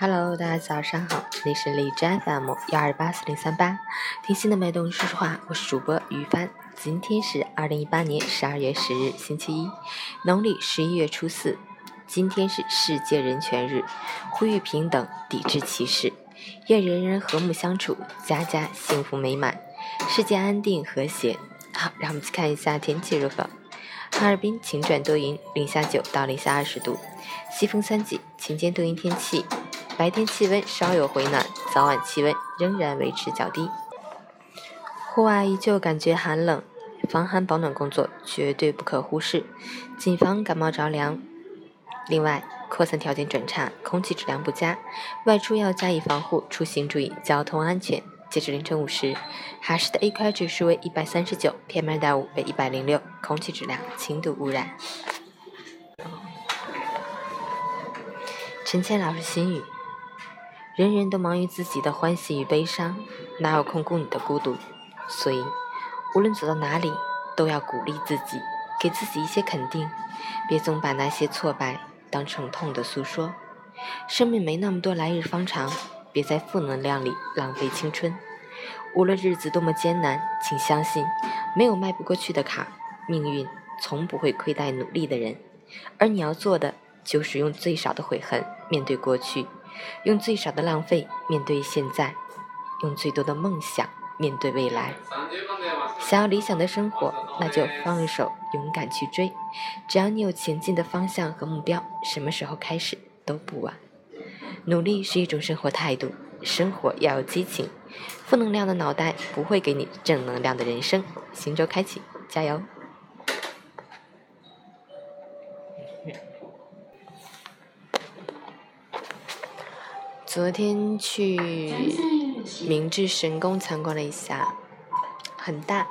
Hello，大家早上好，这里是荔枝 FM 幺二八四零三八，听心的脉动说说话，我是主播于帆。今天是二零一八年十二月十日，星期一，农历十一月初四。今天是世界人权日，呼吁平等，抵制歧视，愿人人和睦相处，家家幸福美满，世界安定和谐。好，让我们去看一下天气如何。哈尔滨晴转多云，零下九到零下二十度，西风三级，晴间多云天气。白天气温稍有回暖，早晚气温仍然维持较低。户外依旧感觉寒冷，防寒保暖工作绝对不可忽视，谨防感冒着凉。另外，扩散条件转差，空气质量不佳，外出要加以防护，出行注意交通安全。截至凌晨五时，哈市的 AQI 指数为一百三十九，PM2.5 为一百零六，空气质量轻度污染。陈谦老师心语。人人都忙于自己的欢喜与悲伤，哪有空顾你的孤独？所以，无论走到哪里，都要鼓励自己，给自己一些肯定，别总把那些挫败当成痛的诉说。生命没那么多来日方长，别在负能量里浪费青春。无论日子多么艰难，请相信，没有迈不过去的坎，命运从不会亏待努力的人。而你要做的，就是用最少的悔恨面对过去。用最少的浪费面对现在，用最多的梦想面对未来。想要理想的生活，那就放手，勇敢去追。只要你有前进的方向和目标，什么时候开始都不晚。努力是一种生活态度，生活要有激情。负能量的脑袋不会给你正能量的人生。新周开启，加油！昨天去明治神宫参观了一下，很大，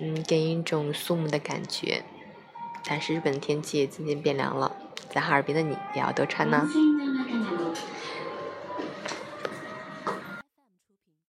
嗯，给人一种肃穆的感觉。但是日本的天气也渐渐变凉了，在哈尔滨的你也要多穿呢。